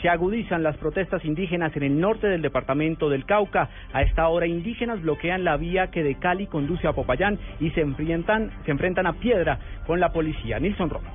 Se agudizan las protestas indígenas en el norte del departamento del Cauca. A esta hora indígenas bloquean la vía que de Cali conduce a Popayán y se enfrentan, se enfrentan a piedra con la policía. Nilson Romo.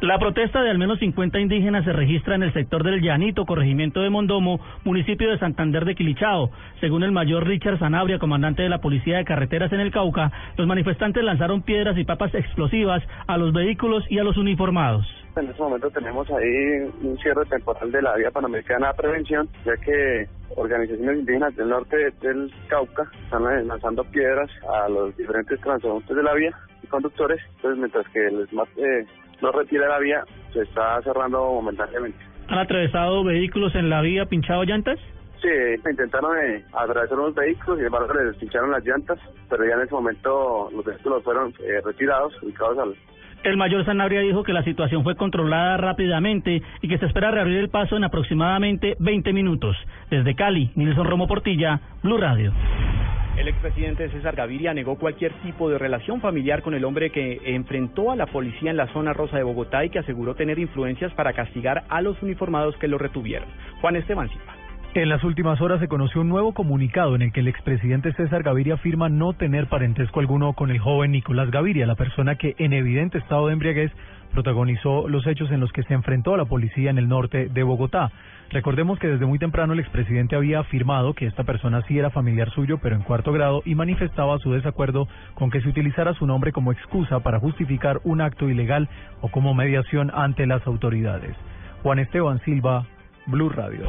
La protesta de al menos 50 indígenas se registra en el sector del Llanito, corregimiento de Mondomo, municipio de Santander de Quilichao. Según el mayor Richard Sanabria, comandante de la Policía de Carreteras en el Cauca, los manifestantes lanzaron piedras y papas explosivas a los vehículos y a los uniformados. En este momento tenemos ahí un cierre temporal de la vía panamericana de prevención, ya que organizaciones indígenas del norte del Cauca están lanzando piedras a los diferentes transeúntes de la vía y conductores, entonces mientras que el SMAT eh, no retira la vía, se está cerrando momentáneamente. ¿Han atravesado vehículos en la vía, pinchado llantas? Sí, intentaron eh, atravesar unos vehículos y embargo les pincharon las llantas, pero ya en ese momento los vehículos fueron eh, retirados, ubicados al el mayor Sanabria dijo que la situación fue controlada rápidamente y que se espera reabrir el paso en aproximadamente 20 minutos. Desde Cali, Nilson Romo Portilla, Blue Radio. El expresidente César Gaviria negó cualquier tipo de relación familiar con el hombre que enfrentó a la policía en la zona rosa de Bogotá y que aseguró tener influencias para castigar a los uniformados que lo retuvieron. Juan Esteban Silva. En las últimas horas se conoció un nuevo comunicado en el que el expresidente César Gaviria afirma no tener parentesco alguno con el joven Nicolás Gaviria, la persona que en evidente estado de embriaguez protagonizó los hechos en los que se enfrentó a la policía en el norte de Bogotá. Recordemos que desde muy temprano el expresidente había afirmado que esta persona sí era familiar suyo, pero en cuarto grado, y manifestaba su desacuerdo con que se utilizara su nombre como excusa para justificar un acto ilegal o como mediación ante las autoridades. Juan Esteban Silva, Blue Radio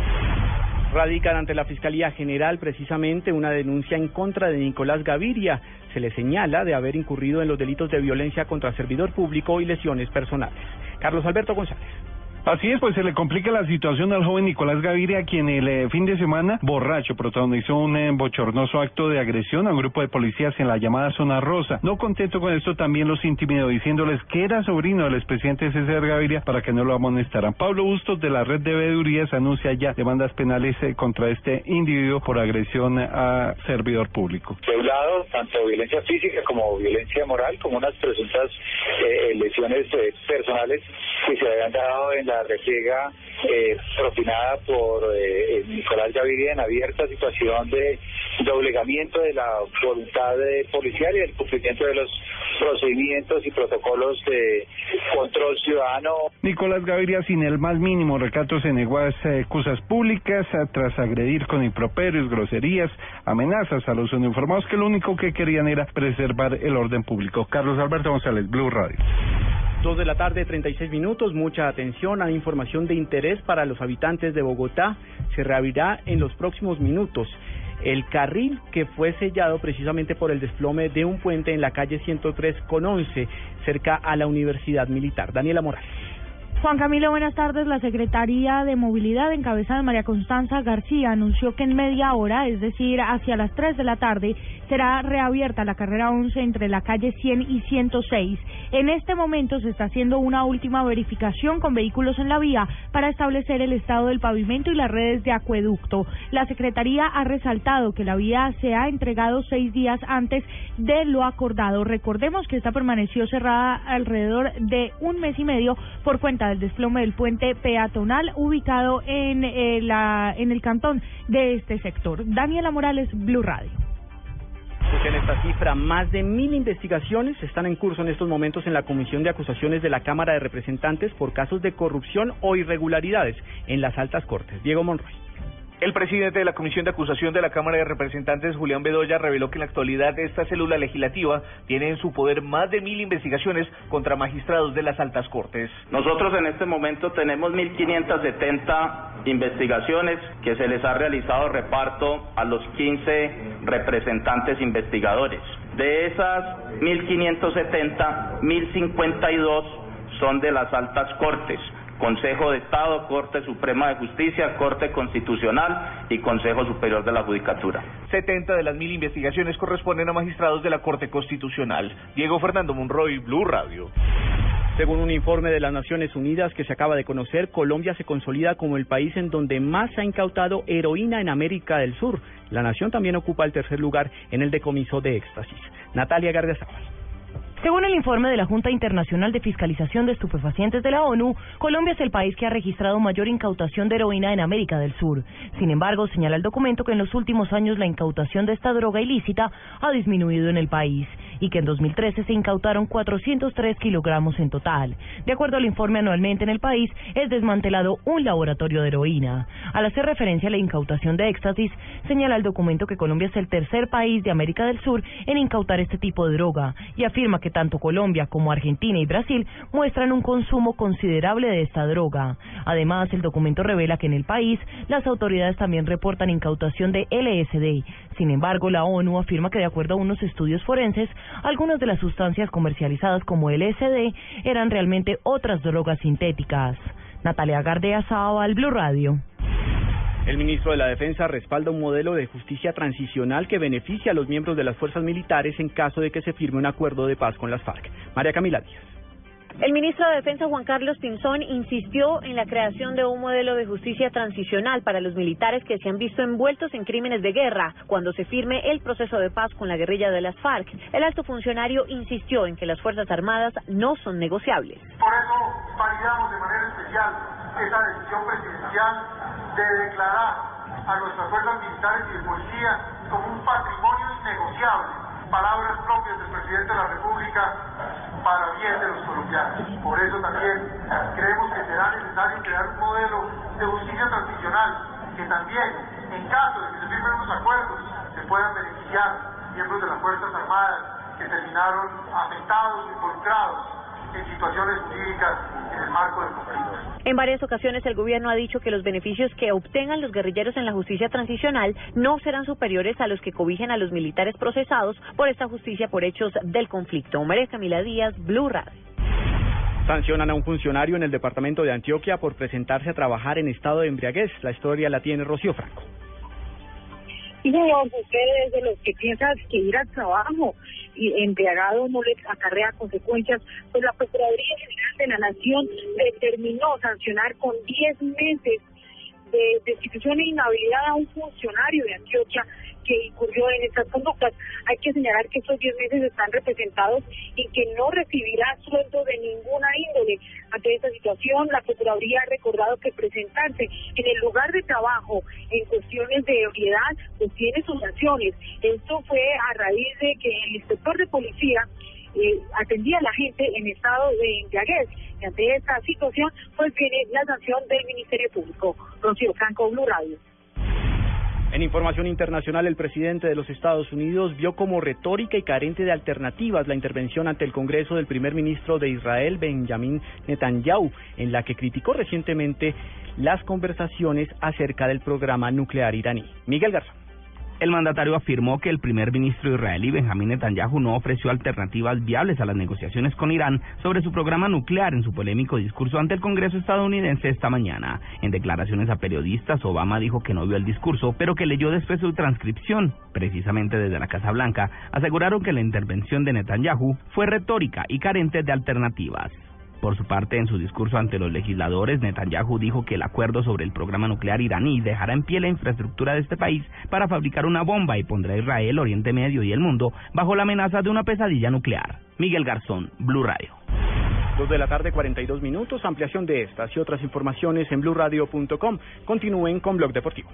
radican ante la Fiscalía General precisamente una denuncia en contra de Nicolás Gaviria. Se le señala de haber incurrido en los delitos de violencia contra servidor público y lesiones personales. Carlos Alberto González. Así es, pues se le complica la situación al joven Nicolás Gaviria, quien el eh, fin de semana, borracho, protagonizó un eh, bochornoso acto de agresión a un grupo de policías en la llamada Zona Rosa. No contento con esto, también los intimidó diciéndoles que era sobrino del expresidente César Gaviria para que no lo amonestaran. Pablo Bustos de la red de veedurías anuncia ya demandas penales eh, contra este individuo por agresión a servidor público. Se ha hablado tanto violencia física como violencia moral, como unas presuntas lesiones personales que se habían dado en la refriega eh, propinada por eh, Nicolás Gaviria en abierta situación de doblegamiento de la voluntad policial y el cumplimiento de los procedimientos y protocolos de control ciudadano. Nicolás Gaviria, sin el más mínimo recato, se negó a excusas públicas tras agredir con improperios, groserías, amenazas a los uniformados que lo único que querían era preservar el orden público. Carlos Alberto González, Blue Radio. Dos de la tarde, 36 minutos. Mucha atención. Hay información de interés para los habitantes de Bogotá. Se reabrirá en los próximos minutos el carril que fue sellado precisamente por el desplome de un puente en la calle 103 con 11 cerca a la Universidad Militar. Daniela Morales. Juan Camilo, buenas tardes. La Secretaría de Movilidad, en cabeza de María Constanza García, anunció que en media hora, es decir, hacia las 3 de la tarde, será reabierta la carrera 11 entre la calle 100 y 106. En este momento se está haciendo una última verificación con vehículos en la vía para establecer el estado del pavimento y las redes de acueducto. La Secretaría ha resaltado que la vía se ha entregado seis días antes de lo acordado. Recordemos que esta permaneció cerrada alrededor de un mes y medio por cuenta del desplome del puente peatonal ubicado en, eh, la, en el cantón de este sector. Daniela Morales, Blue Radio. Escuchen esta cifra, más de mil investigaciones están en curso en estos momentos en la Comisión de Acusaciones de la Cámara de Representantes por casos de corrupción o irregularidades en las altas cortes. Diego Monroy. El presidente de la Comisión de Acusación de la Cámara de Representantes, Julián Bedoya, reveló que en la actualidad esta célula legislativa tiene en su poder más de mil investigaciones contra magistrados de las altas cortes. Nosotros en este momento tenemos 1.570 investigaciones que se les ha realizado reparto a los 15 representantes investigadores. De esas 1.570, 1.052 son de las altas cortes. Consejo de Estado, Corte Suprema de Justicia, Corte Constitucional y Consejo Superior de la Judicatura. 70 de las mil investigaciones corresponden a magistrados de la Corte Constitucional. Diego Fernando Monroy, Blue Radio. Según un informe de las Naciones Unidas que se acaba de conocer, Colombia se consolida como el país en donde más se ha incautado heroína en América del Sur. La nación también ocupa el tercer lugar en el decomiso de éxtasis. Natalia Gardiazabal. Según el informe de la Junta Internacional de Fiscalización de Estupefacientes de la ONU, Colombia es el país que ha registrado mayor incautación de heroína en América del Sur. Sin embargo, señala el documento que en los últimos años la incautación de esta droga ilícita ha disminuido en el país y que en 2013 se incautaron 403 kilogramos en total. De acuerdo al informe anualmente en el país, es desmantelado un laboratorio de heroína. Al hacer referencia a la incautación de éxtasis, señala el documento que Colombia es el tercer país de América del Sur en incautar este tipo de droga y afirma que tanto Colombia como Argentina y Brasil muestran un consumo considerable de esta droga. Además, el documento revela que en el país las autoridades también reportan incautación de LSD. Sin embargo, la ONU afirma que de acuerdo a unos estudios forenses, algunas de las sustancias comercializadas como LSD eran realmente otras drogas sintéticas. Natalia Gardea al Blue Radio. El ministro de la Defensa respalda un modelo de justicia transicional que beneficia a los miembros de las fuerzas militares en caso de que se firme un acuerdo de paz con las FARC. María Camila Díaz. El ministro de Defensa Juan Carlos Pinzón insistió en la creación de un modelo de justicia transicional para los militares que se han visto envueltos en crímenes de guerra cuando se firme el proceso de paz con la guerrilla de las FARC. El alto funcionario insistió en que las Fuerzas Armadas no son negociables. Por eso validamos de manera especial esa decisión presidencial de declarar a nuestras fuerzas militares y de policía como un patrimonio innegociable palabras propias del presidente de la República para bien de los colombianos. Por eso también creemos que será necesario crear un modelo de justicia transicional que también, en caso de que se firmen unos acuerdos, se puedan beneficiar miembros de las Fuerzas Armadas que terminaron afectados, involucrados en situaciones jurídicas en el marco del conflicto. En varias ocasiones el gobierno ha dicho que los beneficios que obtengan los guerrilleros en la justicia transicional no serán superiores a los que cobijen a los militares procesados por esta justicia por hechos del conflicto. María Camila Díaz, Blue Radio. Sancionan a un funcionario en el departamento de Antioquia por presentarse a trabajar en estado de embriaguez. La historia la tiene Rocío Franco. Señor, ustedes de los que piensan que ir al trabajo y embriagado no les acarrea consecuencias, pues la Procuraduría General de la Nación determinó sancionar con 10 meses de destitución e inhabilidad a un funcionario de Antioquia que incurrió en estas conductas. Hay que señalar que estos 10 meses están representados y que no recibirá sueldo situación, la Procuraduría ha recordado que presentarse en el lugar de trabajo en cuestiones de ebriedad pues tiene sus sanciones. Esto fue a raíz de que el inspector de policía eh, atendía a la gente en estado de embriaguez. Y ante esta situación, pues viene la sanción del Ministerio Público. Rocío Franco, Blue Radio. En información internacional, el presidente de los Estados Unidos vio como retórica y carente de alternativas la intervención ante el Congreso del primer ministro de Israel, Benjamin Netanyahu, en la que criticó recientemente las conversaciones acerca del programa nuclear iraní. Miguel Garza. El mandatario afirmó que el primer ministro israelí Benjamin Netanyahu no ofreció alternativas viables a las negociaciones con Irán sobre su programa nuclear en su polémico discurso ante el Congreso estadounidense esta mañana. En declaraciones a periodistas, Obama dijo que no vio el discurso, pero que leyó después su transcripción. Precisamente desde la Casa Blanca, aseguraron que la intervención de Netanyahu fue retórica y carente de alternativas. Por su parte, en su discurso ante los legisladores, Netanyahu dijo que el acuerdo sobre el programa nuclear iraní dejará en pie la infraestructura de este país para fabricar una bomba y pondrá a Israel, Oriente Medio y el mundo bajo la amenaza de una pesadilla nuclear. Miguel Garzón, Blue Radio. Dos de la tarde, 42 minutos. Ampliación de estas y otras informaciones en blueradio.com. Continúen con Blog Deportivo.